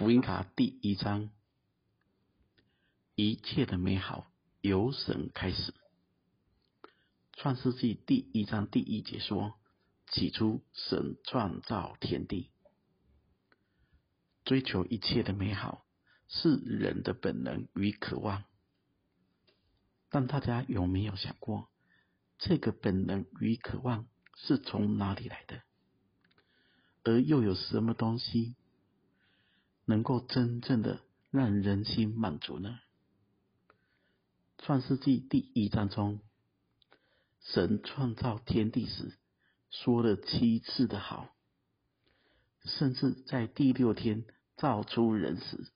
福音卡第一章，一切的美好由神开始。创世纪第一章第一节说：“起初，神创造天地。”追求一切的美好是人的本能与渴望，但大家有没有想过，这个本能与渴望是从哪里来的？而又有什么东西能够真正的让人心满足呢？创世纪第一章中，神创造天地时说了七次的好，甚至在第六天造出人时，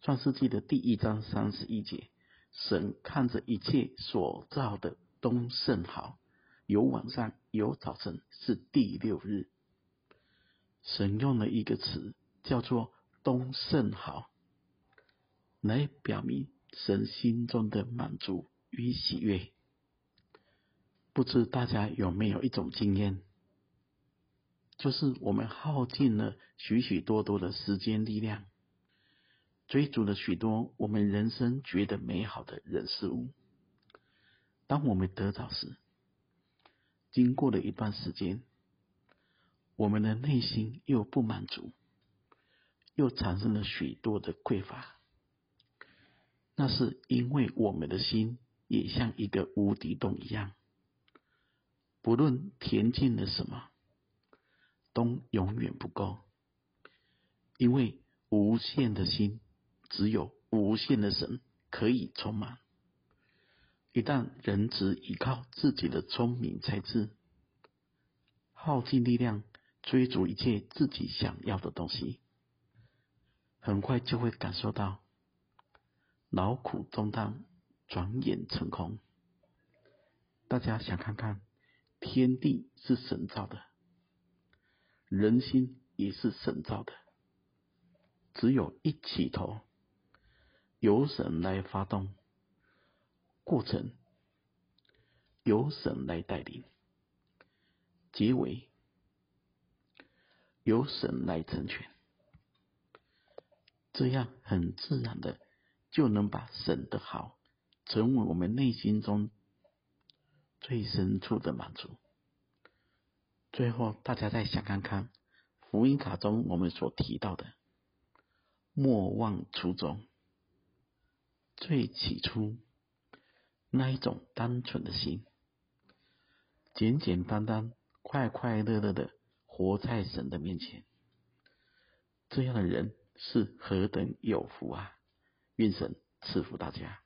创世纪的第一章三十一节，神看着一切所造的都甚好，有晚上有早晨，是第六日。神用了一个词叫做“东胜好”，来表明神心中的满足与喜悦。不知大家有没有一种经验，就是我们耗尽了许许多多的时间力量，追逐了许多我们人生觉得美好的人事物。当我们得到时，经过了一段时间。我们的内心又不满足，又产生了许多的匮乏。那是因为我们的心也像一个无底洞一样，不论填进了什么，都永远不够。因为无限的心，只有无限的神可以充满。一旦人只依靠自己的聪明才智，耗尽力量。追逐一切自己想要的东西，很快就会感受到劳苦中当，转眼成空。大家想看看，天地是神造的，人心也是神造的，只有一起头，由神来发动，过程由神来带领，结尾。由神来成全，这样很自然的就能把神的好成为我们内心中最深处的满足。最后，大家再想看看福音卡中我们所提到的“莫忘初衷”，最起初那一种单纯的心，简简单单、快快乐乐的。活在神的面前，这样的人是何等有福啊！愿神赐福大家。